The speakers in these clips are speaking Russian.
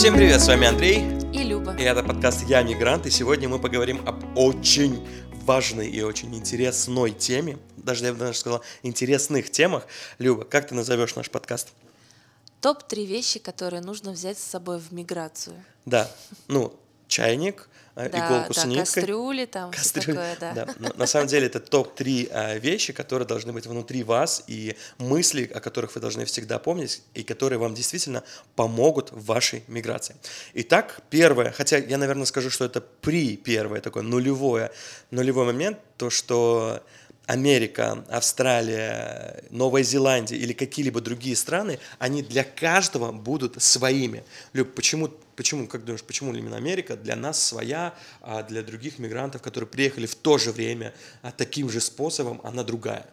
Всем привет, с вами Андрей. И Люба. И это подкаст «Я мигрант», и сегодня мы поговорим об очень важной и очень интересной теме, даже я бы даже сказала, интересных темах. Люба, как ты назовешь наш подкаст? Топ-3 вещи, которые нужно взять с собой в миграцию. Да, ну, чайник, да, иголку да, с ниткой. кастрюли там, Кастрюли, такое, да. да. Но На самом деле это топ-3 а, вещи, которые должны быть внутри вас, и мысли, о которых вы должны всегда помнить, и которые вам действительно помогут в вашей миграции. Итак, первое, хотя я, наверное, скажу, что это при первое, такое нулевое, нулевой момент, то, что Америка, Австралия, Новая Зеландия или какие-либо другие страны, они для каждого будут своими. Люб, почему, почему, как думаешь, почему именно Америка для нас своя, а для других мигрантов, которые приехали в то же время а таким же способом, она другая?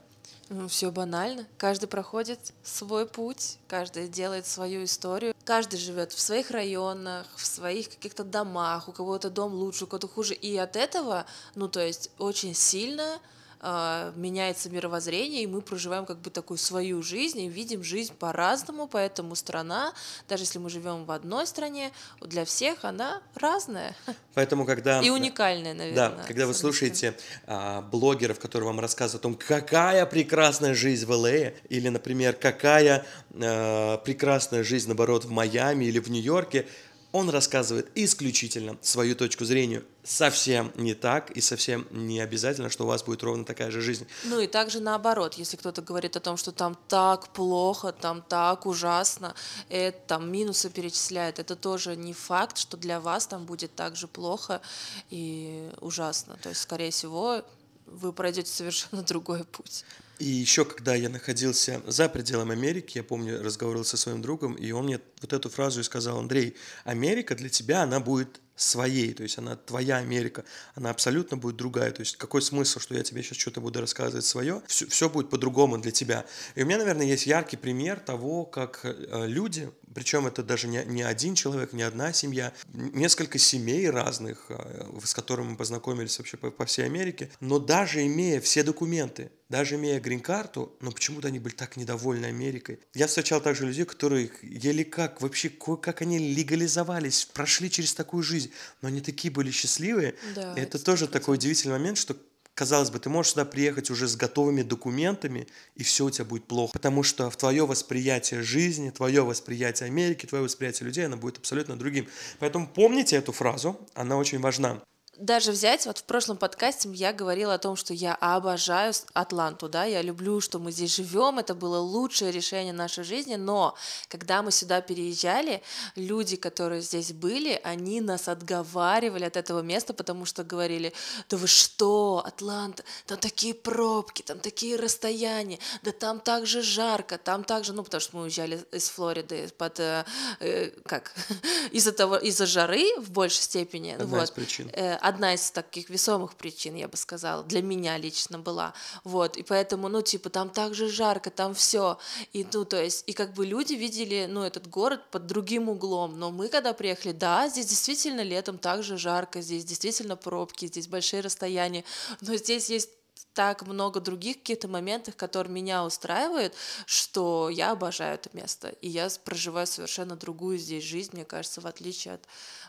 все банально. Каждый проходит свой путь, каждый делает свою историю. Каждый живет в своих районах, в своих каких-то домах, у кого-то дом лучше, у кого-то хуже. И от этого, ну, то есть, очень сильно а, меняется мировоззрение, и мы проживаем как бы такую свою жизнь и видим жизнь по-разному, поэтому страна, даже если мы живем в одной стране, для всех она разная. Поэтому, когда... И уникальная, наверное. Да, когда вы слушаете а, блогеров, которые вам рассказывают о том, какая прекрасная жизнь в ЛА, или, например, какая а, прекрасная жизнь, наоборот, в Майами или в Нью-Йорке, он рассказывает исключительно свою точку зрения. Совсем не так и совсем не обязательно, что у вас будет ровно такая же жизнь. Ну и также наоборот, если кто-то говорит о том, что там так плохо, там так ужасно, это там минусы перечисляет, это тоже не факт, что для вас там будет так же плохо и ужасно. То есть, скорее всего, вы пройдете совершенно другой путь. И еще, когда я находился за пределами Америки, я помню, разговаривал со своим другом, и он мне вот эту фразу и сказал, Андрей, Америка для тебя, она будет своей, то есть она твоя Америка, она абсолютно будет другая, то есть какой смысл, что я тебе сейчас что-то буду рассказывать свое, все, все будет по-другому для тебя. И у меня, наверное, есть яркий пример того, как э, люди, причем это даже не, не один человек, не одна семья, несколько семей разных, э, с которыми мы познакомились вообще по, по всей Америке, но даже имея все документы, даже имея грин-карту, но почему-то они были так недовольны Америкой. Я встречал также людей, которые еле как, вообще, как они легализовались, прошли через такую жизнь, но они такие были счастливые. Да, это это тоже такой удивительный момент, что Казалось бы, ты можешь сюда приехать уже с готовыми документами, и все у тебя будет плохо. Потому что в твое восприятие жизни, твое восприятие Америки, твое восприятие людей, оно будет абсолютно другим. Поэтому помните эту фразу, она очень важна даже взять, вот в прошлом подкасте я говорила о том, что я обожаю Атланту, да, я люблю, что мы здесь живем, это было лучшее решение нашей жизни, но когда мы сюда переезжали, люди, которые здесь были, они нас отговаривали от этого места, потому что говорили, да вы что, Атланта, там такие пробки, там такие расстояния, да там так же жарко, там так же, ну, потому что мы уезжали из Флориды под, э, э как, из-за того, из-за жары в большей степени. Одна вот. из причин э, одна из таких весомых причин, я бы сказала, для меня лично была. Вот, и поэтому, ну, типа, там так же жарко, там все. И, ну, то есть, и как бы люди видели, ну, этот город под другим углом. Но мы, когда приехали, да, здесь действительно летом так же жарко, здесь действительно пробки, здесь большие расстояния, но здесь есть так много других каких-то моментов, которые меня устраивают, что я обожаю это место. И я проживаю совершенно другую здесь жизнь, мне кажется, в отличие от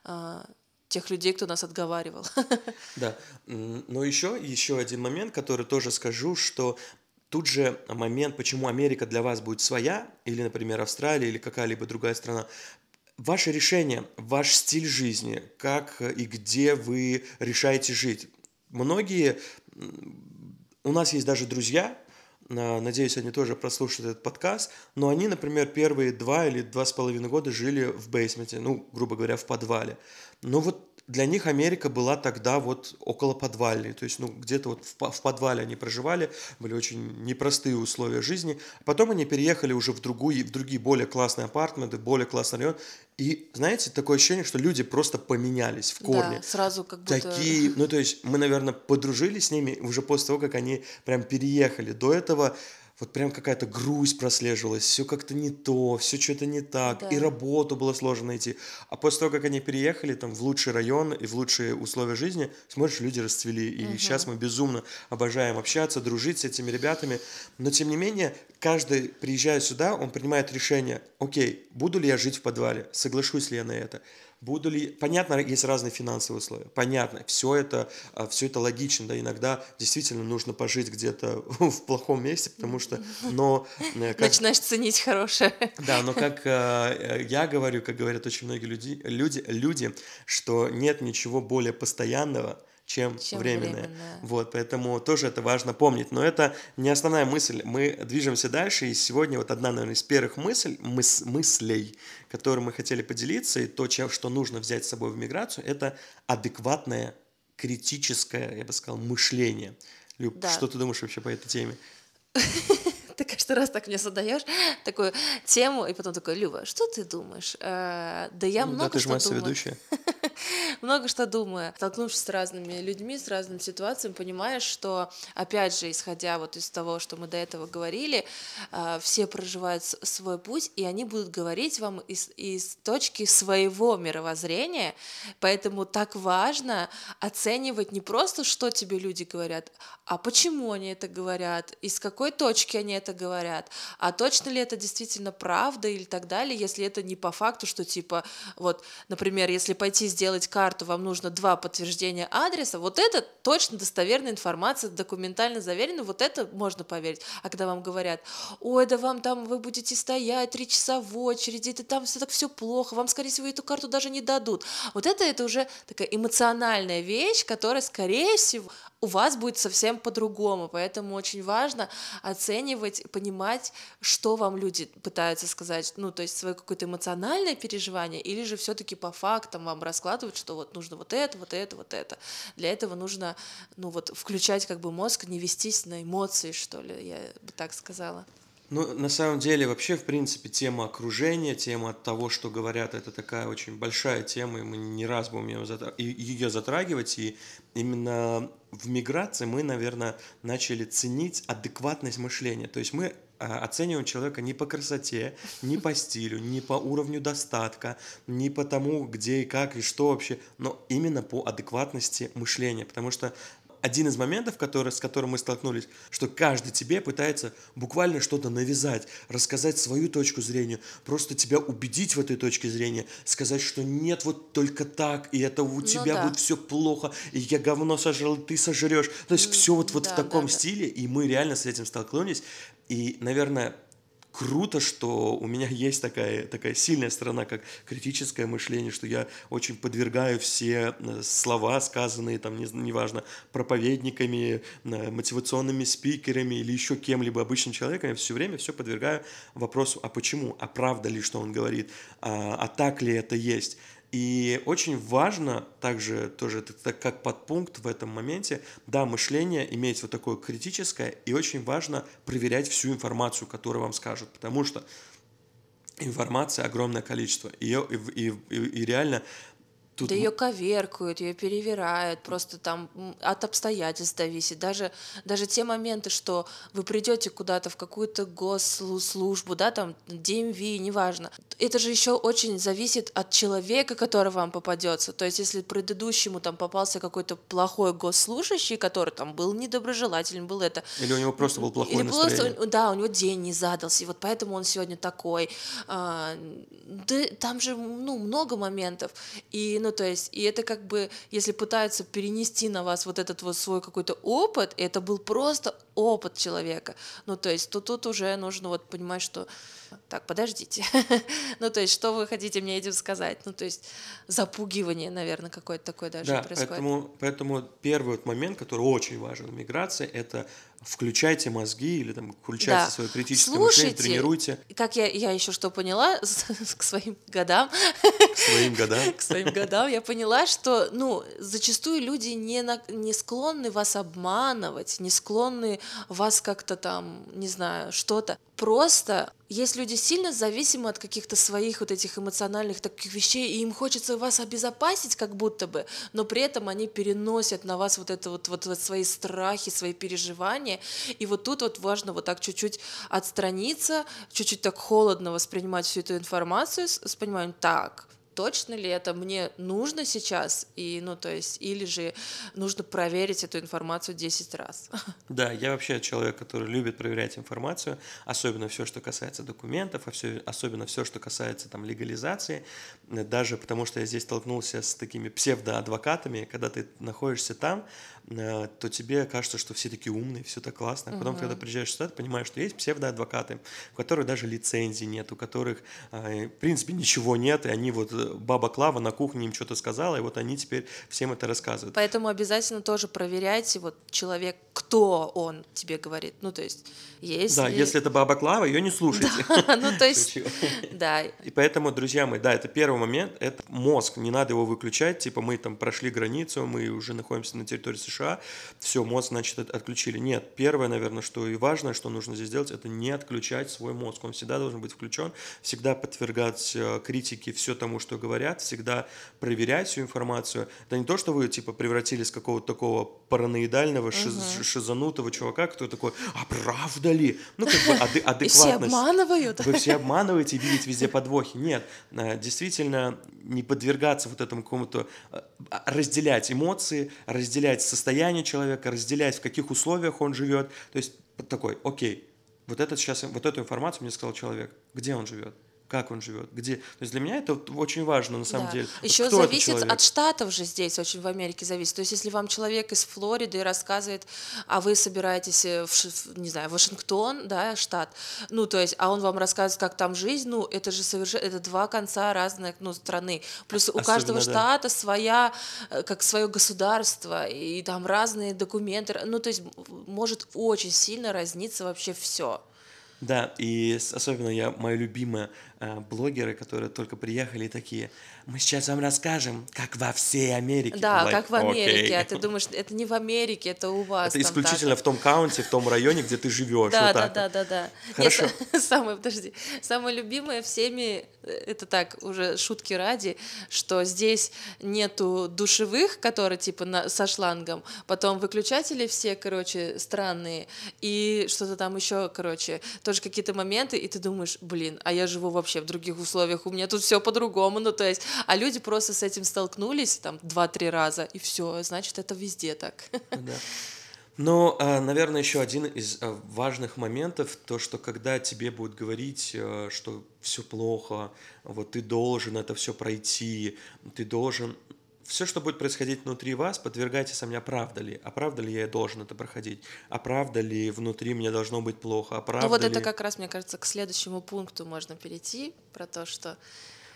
а, тех людей, кто нас отговаривал. Да, но еще, еще один момент, который тоже скажу, что Тут же момент, почему Америка для вас будет своя, или, например, Австралия, или какая-либо другая страна, ваше решение, ваш стиль жизни, как и где вы решаете жить. Многие, у нас есть даже друзья, надеюсь, они тоже прослушают этот подкаст, но они, например, первые два или два с половиной года жили в бейсменте, ну, грубо говоря, в подвале. Но вот для них Америка была тогда вот около подвальной, то есть ну где-то вот в, в подвале они проживали, были очень непростые условия жизни. Потом они переехали уже в, другую, в другие более классные апартаменты, более классный район. И знаете, такое ощущение, что люди просто поменялись в корне. Да, сразу как будто... Такие, ну то есть мы, наверное, подружились с ними уже после того, как они прям переехали. До этого вот прям какая-то грусть прослеживалась, все как-то не то, все что-то не так, и Да. работу было сложно найти. А после того, как они переехали там в лучший район и в лучшие условия жизни, смотришь, люди расцвели. И сейчас мы безумно обожаем общаться, дружить с этими ребятами. Но тем не менее, каждый, приезжая сюда, он принимает решение, окей, буду ли я жить в подвале, соглашусь ли я на это, Буду ли... Понятно, есть разные финансовые условия. Понятно, все это, все это логично, да, иногда действительно нужно пожить где-то в плохом месте, потому что, но... э, как- Начинаешь ценить хорошее. да, но как э, я говорю, как говорят очень многие люди, люди, люди, что нет ничего более постоянного, чем, Чем временное. временное. Вот, поэтому тоже это важно помнить. Но это не основная мысль. Мы движемся дальше, и сегодня вот одна, наверное, из первых мысль, мыс, мыслей, которые мы хотели поделиться, и то, чем, что нужно взять с собой в миграцию, это адекватное, критическое, я бы сказал, мышление. Люб, Да. что ты думаешь вообще по этой теме? Ты каждый раз так мне задаешь такую тему, и потом такой, Люба, что ты думаешь? Э, Да я Ну, да, много ты же что моя думаю. соведущая. много что думаю. Столкнувшись с разными людьми, с разными ситуациями, понимаешь, что, опять же, исходя вот из того, что мы до этого говорили, а, все проживают свой путь, и они будут говорить вам из, из точки своего мировоззрения, поэтому так важно оценивать не просто, что тебе люди говорят, а почему они это говорят, из какой точки они это говорят, а точно ли это действительно правда или так далее, если это не по факту, что типа, вот, например, если пойти сделать карту, вам нужно два подтверждения адреса, вот это точно достоверная информация, документально заверена, вот это можно поверить. А когда вам говорят, ой, да вам там, вы будете стоять три часа в очереди, это там все так все плохо, вам, скорее всего, эту карту даже не дадут. Вот это, это уже такая эмоциональная вещь, которая, скорее всего, у вас будет совсем по-другому, поэтому очень важно оценивать, понимать, что вам люди пытаются сказать, ну, то есть свое какое-то эмоциональное переживание, или же все-таки по фактам вам раскладывать, что вот нужно вот это, вот это, вот это. Для этого нужно, ну, вот включать как бы мозг, не вестись на эмоции, что ли, я бы так сказала. Ну, на самом деле, вообще, в принципе, тема окружения, тема того, что говорят, это такая очень большая тема, и мы не раз будем ее, и- ее затрагивать, и именно в миграции мы, наверное, начали ценить адекватность мышления, то есть мы а, оцениваем человека не по красоте, не по стилю, не по уровню достатка, не по тому, где и как и что вообще, но именно по адекватности мышления, потому что один из моментов, который, с которым мы столкнулись, что каждый тебе пытается буквально что-то навязать, рассказать свою точку зрения, просто тебя убедить в этой точке зрения, сказать, что нет, вот только так, и это у тебя да. будет все плохо, и я говно сожрал, ты сожрешь. То есть все вот, вот да, в таком да, да. стиле, и мы реально с этим столкнулись. И, наверное, круто, что у меня есть такая, такая сильная сторона, как критическое мышление, что я очень подвергаю все э, слова, сказанные, там, не, неважно, проповедниками, э, мотивационными спикерами или еще кем-либо обычным человеком, я все время все подвергаю вопросу, а почему, а правда ли, что он говорит, а, а так ли это есть. И очень важно также, тоже так как подпункт в этом моменте, да, мышление иметь вот такое критическое, и очень важно проверять всю информацию, которую вам скажут, потому что информации огромное количество, ее и, и- и- и реально тут Да ее коверкают, ее перевирают, просто там от обстоятельств зависит. Даже, даже те моменты, что вы придете куда-то в какую-то госслужбу, да, там DMV, неважно. Это же еще очень зависит от человека, который вам попадется. То есть, если предыдущему там попался какой-то плохой госслужащий, который там был недоброжелателен, был это, или у него просто был плохое или настроение. просто, да, у него день не задался, и вот поэтому он сегодня такой. А, да, там же, ну, много моментов. И, ну, то есть, и это как бы, если пытаются перенести на вас вот этот вот свой какой-то опыт, и это был просто опыт человека. Ну, то есть, то тут уже нужно вот понимать, что так, подождите. ну, то есть, что вы хотите мне этим сказать? Ну, то есть, запугивание, наверное, какое-то такое даже Да, происходит. поэтому, поэтому первый вот момент, который очень важен в миграции, это включайте мозги или там включайте Да. свое критическое мышление, Слушайте, тренируйте Как я, я еще что поняла к своим годам, к своим годам. к своим годам, я поняла, что, ну, зачастую люди не, на- не склонны вас обманывать, не склонны вас как-то там, не знаю, что-то. Просто есть люди сильно зависимы от каких-то своих вот этих эмоциональных таких вещей, и им хочется вас обезопасить как будто бы, но при этом они переносят на вас вот это вот, вот, вот свои страхи, свои переживания. И вот тут вот важно вот так чуть-чуть отстраниться, чуть-чуть так холодно воспринимать всю эту информацию с пониманием, так, точно ли это мне нужно сейчас, и, ну, то есть, или же нужно проверить эту информацию 10 раз. Да, я вообще человек, который любит проверять информацию, особенно все, что касается документов, а все, особенно все, что касается там легализации, даже потому что я здесь столкнулся с такими псевдоадвокатами, когда ты находишься там, то тебе кажется, что все такие умные, все так классно. А потом, угу. когда приезжаешь сюда, ты понимаешь, что есть псевдоадвокаты, у которых даже лицензии нет, у которых, э, в принципе, ничего нет, и они вот, э, баба Клава на кухне им что-то сказала, и вот они теперь всем это рассказывают. Поэтому обязательно тоже проверяйте, вот человек, кто он тебе говорит. Ну, то есть, если... Да, если это баба Клава, ее не слушайте. Да, ну, то есть, да. И поэтому, друзья мои, да, это первый момент, это мозг, не надо его выключать, типа мы там прошли границу, мы уже находимся на территории США, США, все, мозг, значит, отключили. Нет, первое, наверное, что и важное, что нужно здесь сделать, это не отключать свой мозг. Он всегда должен быть включен, всегда подвергать э, критике все тому, что говорят, всегда проверять всю информацию. Это не то, что вы, типа, превратились в какого-то такого параноидального, шиз, угу. шизанутого чувака, кто такой, а правда ли? Ну, как бы ады, адекватность. И все обманывают. Вы все обманываете видите везде подвохи. Нет, э, действительно, не подвергаться вот этому какому-то, э, разделять эмоции, разделять состояние состояние человека, разделять, в каких условиях он живет. То есть такой, окей, вот, этот сейчас, вот эту информацию мне сказал человек, где он живет, как он живет, где. То есть для меня это очень важно на самом да. деле. Еще вот зависит от штатов же здесь, очень в Америке зависит. То есть если вам человек из Флориды рассказывает, а вы собираетесь э, в, не знаю, Вашингтон, да, штат, ну то есть, а он вам рассказывает, как там жизнь, ну это же совершенно, это два конца разных, ну страны. Плюс у каждого штата да. своя, э, как свое государство и там разные документы, ну то есть может очень сильно разниться вообще все. Да, и особенно я, моя любимая Э, блогеры, которые только приехали и такие, мы сейчас вам расскажем, как во всей Америке. Да, like, как в Америке. Okay. А ты думаешь, это не в Америке, это у вас. Это исключительно так. в том каунте, в том районе, где ты живешь. Да, вот да, да, да, да. Хорошо. Нет, самое, подожди, самое любимое всеми, э, это так, уже шутки ради, что здесь нету душевых, которые типа на, со шлангом, потом выключатели все, короче, странные, и что-то там еще, короче, тоже какие-то моменты, и ты думаешь, блин, а я живу вообще вообще в других условиях, у меня тут все по-другому, ну то есть, а люди просто с этим столкнулись там два-три раза, и все, значит, это везде так. Да. Но, а, наверное, еще один из а, важных моментов, то, что когда тебе будут говорить, а, что все плохо, вот ты должен это все пройти, ты должен все, что будет происходить внутри вас, подвергайте сомнения, правда ли, а правда ли я должен это проходить, а правда ли внутри мне должно быть плохо, а правда Ну вот ли... это как раз, мне кажется, к следующему пункту можно перейти, про то, что...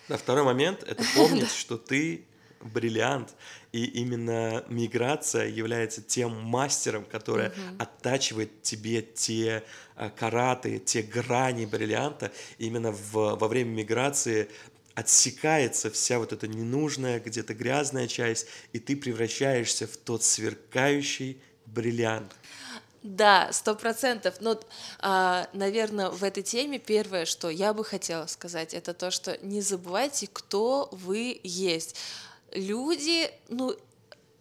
Да, второй момент — это помнить, что ты бриллиант, и именно миграция является тем мастером, который оттачивает тебе те а, караты, те грани бриллианта. Именно в, во время миграции отсекается вся вот эта ненужная, где-то грязная часть, и ты превращаешься в тот сверкающий бриллиант. Да, сто процентов. Но, а, наверное, в этой теме первое, что я бы хотела сказать, это то, что не забывайте, кто вы есть. Люди, ну,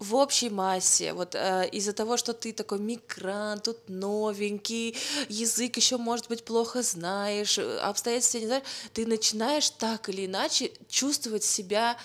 в общей массе, вот э, из-за того, что ты такой мигрант, тут новенький, язык еще, может быть, плохо знаешь, э, обстоятельства не знаешь, ты начинаешь так или иначе чувствовать себя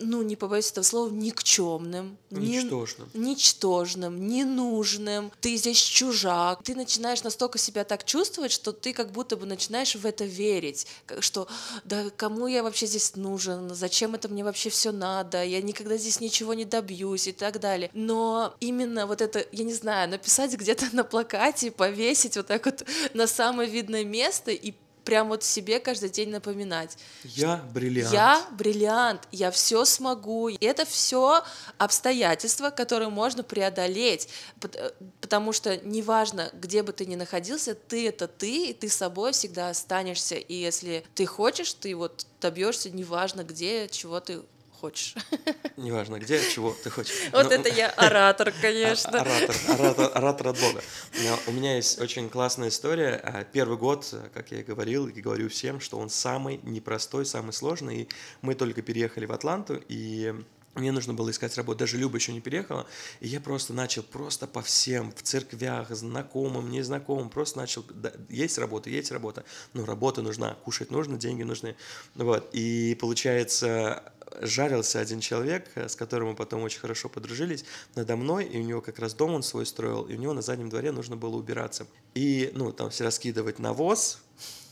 ну, не побоюсь этого слова, никчемным. Ничтожным. Не, ничтожным, ненужным. Ты здесь чужак. Ты начинаешь настолько себя так чувствовать, что ты как будто бы начинаешь в это верить. Что, да кому я вообще здесь нужен? Зачем это мне вообще все надо? Я никогда здесь ничего не добьюсь и так далее. Но именно вот это, я не знаю, написать где-то на плакате, повесить вот так вот на самое видное место и прям вот себе каждый день напоминать. Я бриллиант. Я бриллиант, я все смогу. И это все обстоятельства, которые можно преодолеть, э, потому что неважно, где бы ты ни находился, ты это ты, и ты собой всегда останешься. И если ты хочешь, ты вот добьешься, неважно где, чего ты хочешь. Неважно где, чего ты хочешь. Вот Но... это я оратор, конечно. Оратор, оратор, оратор от Бога. Но у меня есть очень классная история. А, первый год, как я и говорил, и говорю всем, что он самый непростой, самый сложный. И мы только переехали в Атланту, и мне нужно было искать работу, даже Люба еще не переехала, и я просто начал просто по всем, в церквях, знакомым, незнакомым, просто начал, да, есть работа, есть работа, но работа нужна, кушать нужно, деньги нужны, вот, и получается, жарился один человек, с которым мы потом очень хорошо подружились, надо мной, и у него как раз дом он свой строил, и у него на заднем дворе нужно было убираться. И, ну, там все раскидывать навоз,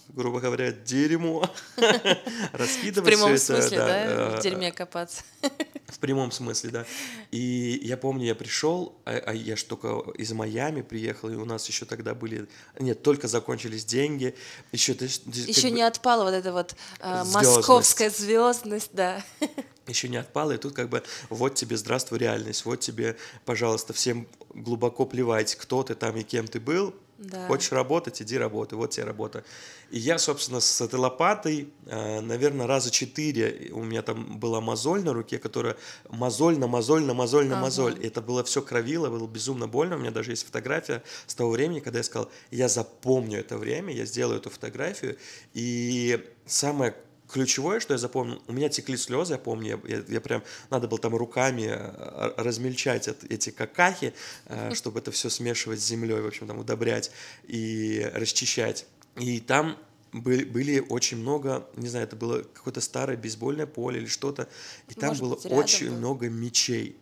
грубо говоря, дерьмо, раскидывать В прямом смысле, да, в дерьме копаться. В прямом смысле, да. И я помню, я пришел, а, а я ж только из Майами приехал, и у нас еще тогда были... Нет, только закончились деньги. Еще, еще не отпала вот эта вот э, московская звездность, да. Еще не отпала, и тут как бы вот тебе здравствуй реальность, вот тебе, пожалуйста, всем глубоко плевать, кто ты там и кем ты был, да. Хочешь работать, иди работай, вот тебе работа. И я, собственно, с этой лопатой, э, наверное, раза четыре у меня там была мозоль на руке, которая мозоль на мозоль на мозоль на ага. мозоль. И это было все кровило, было безумно больно. У меня даже есть фотография с того времени, когда я сказал, я запомню это время, я сделаю эту фотографию. И самое ключевое, что я запомнил, у меня текли слезы, я помню, я, я прям, надо было там руками э, размельчать эти какахи, э, чтобы это все смешивать с землей, в общем, там удобрять и расчищать. И там были, были очень много, не знаю, это было какое-то старое бейсбольное поле или что-то, и там Может было быть, очень был. много мечей.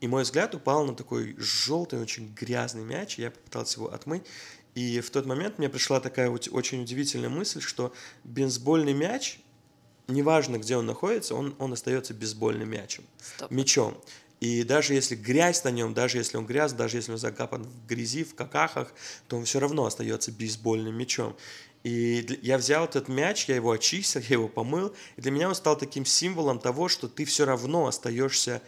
И мой взгляд упал на такой желтый, очень грязный мяч, и я попытался его отмыть. И в тот момент мне пришла такая вот очень удивительная мысль, что бейсбольный мяч неважно, где он находится, он, он остается бейсбольным мячем, Стоп. мячом. И даже если грязь на нем, даже если он грязь, даже если он закапан в грязи, в какахах, то он все равно остается бейсбольным мячом. И я взял этот мяч, я его очистил, я его помыл, и для меня он стал таким символом того, что ты все равно остаешься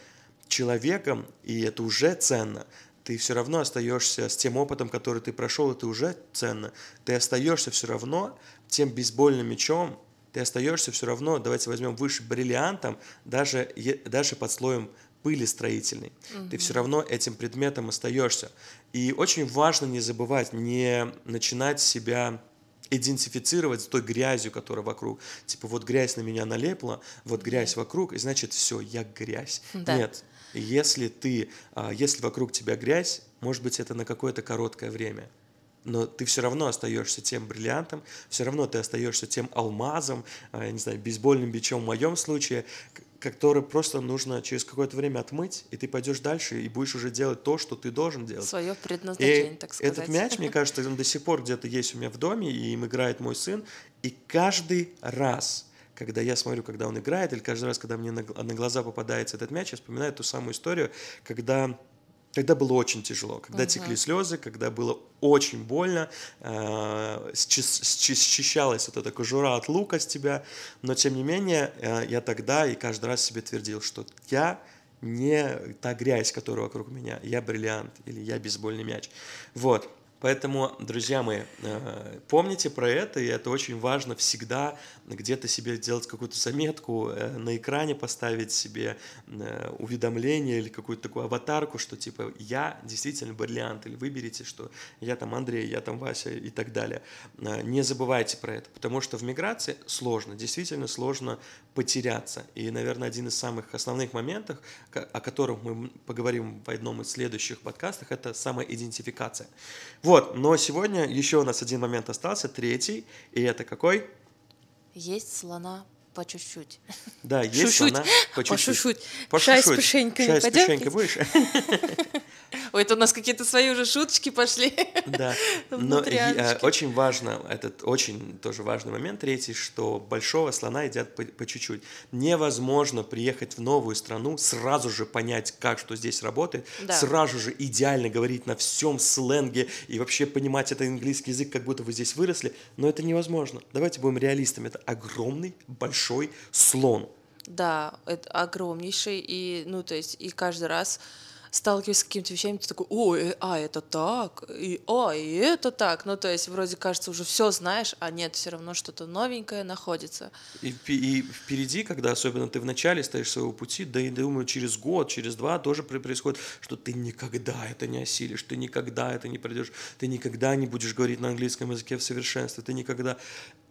человеком, и это уже ценно. Ты все равно остаешься с тем опытом, который ты прошел, это уже ценно. Ты остаешься все равно тем бейсбольным мячом, ты остаешься все равно, давайте возьмем выше бриллиантом, даже, даже под слоем пыли строительной. Угу. Ты все равно этим предметом остаешься. И очень важно не забывать, не начинать себя идентифицировать с той грязью, которая вокруг. Типа вот грязь на меня налепла, вот грязь вокруг, и значит все, я грязь. Да. Нет, если ты, а, если вокруг тебя грязь, может быть это на какое-то короткое время но ты все равно остаешься тем бриллиантом, все равно ты остаешься тем алмазом, а, я не знаю, бейсбольным бичом в моем случае, который просто нужно через какое-то время отмыть, и ты пойдешь дальше и будешь уже делать то, что ты должен делать. Свое предназначение, и так сказать. Этот мяч, мне кажется, он до сих пор где-то есть у меня в доме, и им играет мой сын, и каждый раз, когда я смотрю, когда он играет, или каждый раз, когда мне на, на глаза попадается этот мяч, я вспоминаю ту самую историю, когда когда было очень тяжело, когда uh-huh. текли слезы, когда было очень больно, э, счищалась вот эта кожура от лука с тебя, но тем не менее э, я тогда и каждый раз себе твердил, что я не та грязь, которая вокруг меня, я бриллиант или я бейсбольный мяч. Вот. Поэтому, друзья мои, э, помните про это, и это очень важно всегда где-то себе делать какую-то заметку, э, на экране поставить себе э, уведомление или какую-то такую аватарку, что типа я действительно бриллиант, или выберите, что я там Андрей, я там Вася и так далее. Не забывайте про это, потому что в миграции сложно, действительно сложно потеряться. И, наверное, один из самых основных моментов, о которых мы поговорим в одном из следующих подкастов, это самоидентификация. Вот, но сегодня еще у нас один момент остался, третий, и это какой? Есть слона по чуть-чуть. Да, есть Шушуть. слона по чуть-чуть. По чуть-чуть. Шай с пешенькой. Шай с пешенькой будешь? Ой, это у нас какие-то свои уже шуточки пошли. Да, но э, очень важно, этот очень тоже важный момент, третий, что большого слона едят по, по чуть-чуть. Невозможно приехать в новую страну, сразу же понять, как что здесь работает, да. сразу же идеально говорить на всем сленге и вообще понимать этот английский язык, как будто вы здесь выросли, но это невозможно. Давайте будем реалистами, это огромный большой слон. Да, это огромнейший, и, ну, то есть, и каждый раз сталкиваешься с какими-то вещами, ты такой, ой, а это так, и а, и это так. Ну, то есть, вроде кажется, уже все знаешь, а нет, все равно что-то новенькое находится. И, и впереди, когда особенно ты в начале стоишь своего пути, да и думаю, через год, через два тоже происходит, что ты никогда это не осилишь, ты никогда это не пройдешь, ты никогда не будешь говорить на английском языке в совершенстве, ты никогда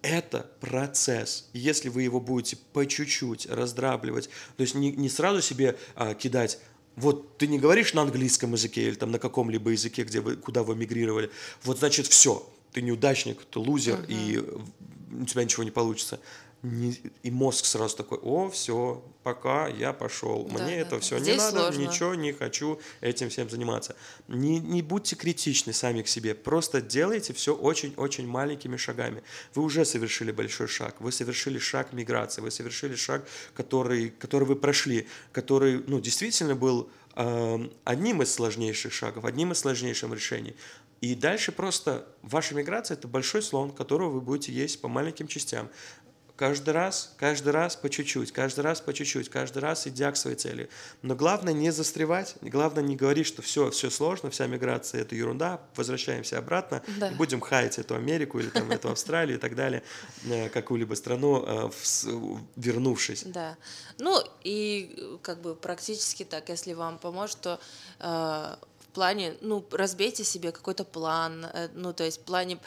это процесс. Если вы его будете по чуть-чуть раздрабливать, то есть не, не сразу себе а, кидать вот ты не говоришь на английском языке или там на каком-либо языке, где вы, куда вы мигрировали, вот значит все, ты неудачник, ты лузер, uh-huh. и у тебя ничего не получится не, и мозг сразу такой, о, все, пока я пошел, да, мне да, это да. все Здесь не надо, сложно. ничего не хочу этим всем заниматься. Не, не будьте критичны сами к себе, просто делайте все очень-очень маленькими шагами. Вы уже совершили большой шаг, вы совершили шаг миграции, вы совершили шаг, который, который вы прошли, который, ну, действительно был э, одним из сложнейших шагов, одним из сложнейших решений. И дальше просто ваша миграция – это большой слон, которого вы будете есть по маленьким частям. Каждый раз, каждый раз по чуть-чуть, каждый раз по чуть-чуть, каждый раз идя к своей цели. Но главное не застревать, главное не говорить, что все, все сложно, вся миграция это ерунда, возвращаемся обратно да. и будем хаять эту Америку или там эту Австралию и так далее, э, какую-либо страну, э, вернувшись. Да. Ну и как бы практически так, если вам поможет, то э, плане, ну, разбейте себе какой-то план, э, ну, то есть в плане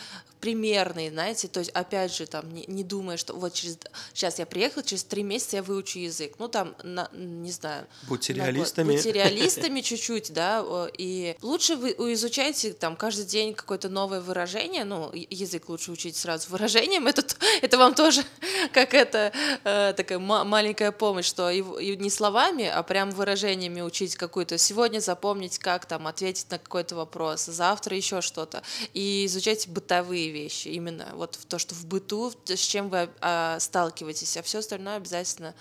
примерный, знаете, то есть, опять же, там, не, не думая, что вот через, сейчас я приехал, через три месяца я выучу язык, ну, там, на, не знаю. Будьте реалистами. Будьте реалистами чуть-чуть, да, и лучше вы изучайте там каждый день какое-то новое выражение, ну, язык лучше учить сразу выражением, это, это вам тоже как это, э, такая маленькая помощь, что и, и не словами, а прям выражениями учить какую-то, сегодня запомнить, как там ответить на какой-то вопрос, завтра еще что-то. И изучайте бытовые вещи, именно вот то, что в быту, с чем вы а, сталкиваетесь, а все остальное обязательно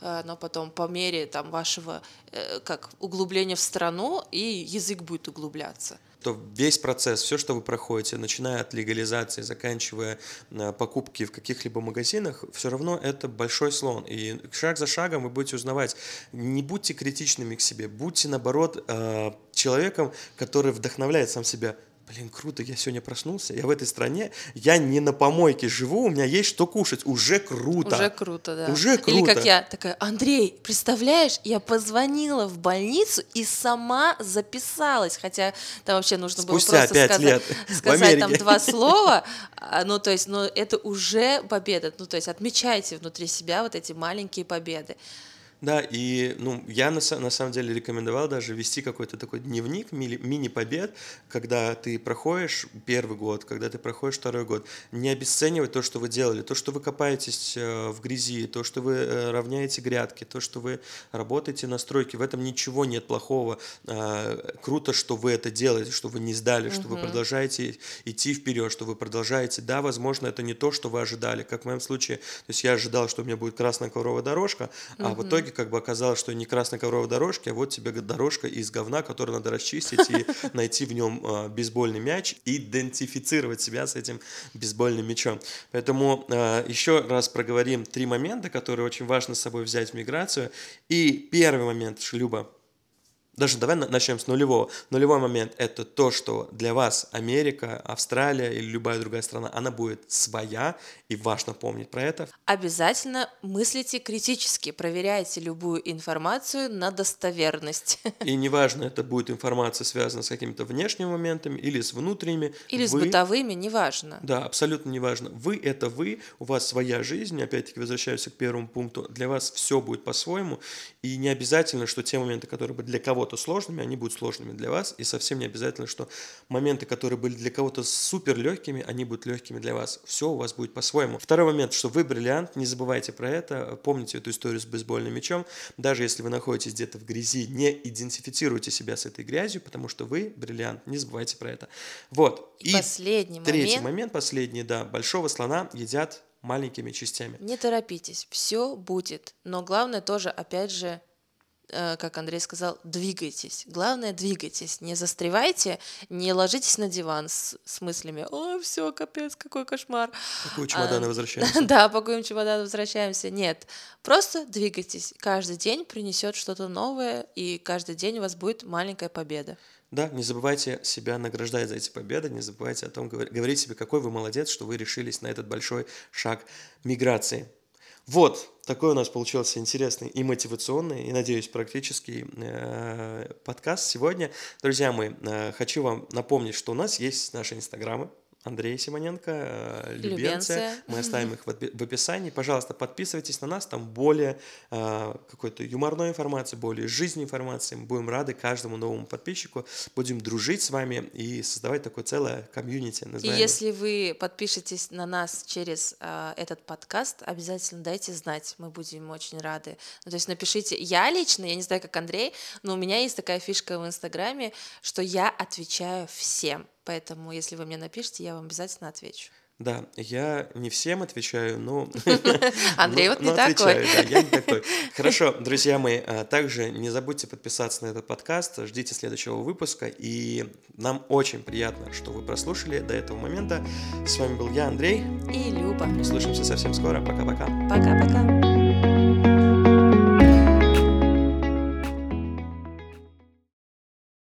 но потом по мере там вашего э, как углубления в страну и язык будет углубляться то весь процесс, все, что вы проходите, начиная от легализации, заканчивая э, покупки в каких-либо магазинах, все равно это большой слон. И шаг за шагом вы будете узнавать. Не будьте критичными к себе, будьте, наоборот, э, человеком, который вдохновляет сам себя – блин, круто, я сегодня проснулся, я в этой стране, я не на помойке живу, у меня есть что кушать, уже круто. Уже круто, да. Уже круто. Или как я такая, Андрей, представляешь, я позвонила в больницу и сама записалась, хотя там вообще нужно Спустя было просто сказать, лет сказать там два слова, а, ну то есть, ну это уже победа, ну то есть отмечайте внутри себя вот эти маленькие победы. Да, и ну, я на, на самом деле рекомендовал даже вести какой-то такой дневник мини-побед, когда ты проходишь первый год, когда ты проходишь второй год. Не обесценивать то, что вы делали, то, что вы копаетесь э, в грязи, то, что вы э, равняете грядки, то, что вы работаете на стройке. В этом ничего нет плохого. А, круто, что вы это делаете, что вы не сдали, что вы продолжаете идти вперед, что вы продолжаете. Да, возможно, это не то, что вы ожидали. Как в моем случае, то есть я ожидал, что у меня будет красная ковровая дорожка, а в итоге итоге как бы оказалось, что не красная ковровая дорожка, а вот тебе дорожка из говна, которую надо расчистить и найти в нем а, бейсбольный мяч, идентифицировать себя с этим бейсбольным мячом. Поэтому а, еще раз проговорим три момента, которые очень важно с собой взять в миграцию. И первый момент, Шлюба, даже давай начнем с нулевого. Нулевой момент – это то, что для вас Америка, Австралия или любая другая страна, она будет своя, и важно помнить про это. Обязательно мыслите критически, проверяйте любую информацию на достоверность. И неважно, это будет информация связана с какими-то внешними моментами или с внутренними. Или вы... с бытовыми, неважно. Да, абсолютно неважно. Вы – это вы, у вас своя жизнь, опять-таки возвращаюсь к первому пункту, для вас все будет по-своему, и не обязательно, что те моменты, которые бы для кого-то кого-то сложными, они будут сложными для вас, и совсем не обязательно, что моменты, которые были для кого-то супер легкими, они будут легкими для вас. Все у вас будет по-своему. Второй момент, что вы бриллиант, не забывайте про это, помните эту историю с бейсбольным мячом, даже если вы находитесь где-то в грязи, не идентифицируйте себя с этой грязью, потому что вы бриллиант, не забывайте про это. Вот. И, и последний третий момент. момент, последний, да, большого слона едят маленькими частями. Не торопитесь, все будет. Но главное тоже, опять же, как Андрей сказал, двигайтесь. Главное, двигайтесь. Не застревайте, не ложитесь на диван с, с мыслями, о, все, капец, какой кошмар. Пакуем чемоданы, а, возвращаемся. Да, пакуем чемоданы, возвращаемся. Нет, просто двигайтесь. Каждый день принесет что-то новое, и каждый день у вас будет маленькая победа. Да, не забывайте себя награждать за эти победы, не забывайте о том, говорить себе, какой вы молодец, что вы решились на этот большой шаг миграции. Вот, такой у нас получился интересный и мотивационный, и, надеюсь, практический э, подкаст сегодня. Друзья мои, э, хочу вам напомнить, что у нас есть наши инстаграмы, Андрей Симоненко, э, Любенция. Мы оставим их в опи- в описании. Пожалуйста, подписывайтесь на нас, там более э, какой-то юморной информации, более жизненной информации. Мы будем рады каждому новому подписчику, будем дружить с вами и создавать такое целое комьюнити. И если вы подпишетесь на нас через а, этот подкаст, обязательно дайте знать, мы будем очень рады. Ну, то есть напишите, я лично, я не знаю, как Андрей, но у меня есть такая фишка в Инстаграме, что я отвечаю всем. Поэтому, если вы мне напишите, я вам обязательно отвечу. Да, я не всем отвечаю, но... Андрей вот не такой. я не такой. Хорошо, друзья мои, а, также не забудьте подписаться на этот подкаст, ждите следующего выпуска, и нам очень приятно, что вы прослушали до этого момента. С вами был я, Андрей. И Люба. Услышимся совсем скоро. Пока-пока. Пока-пока.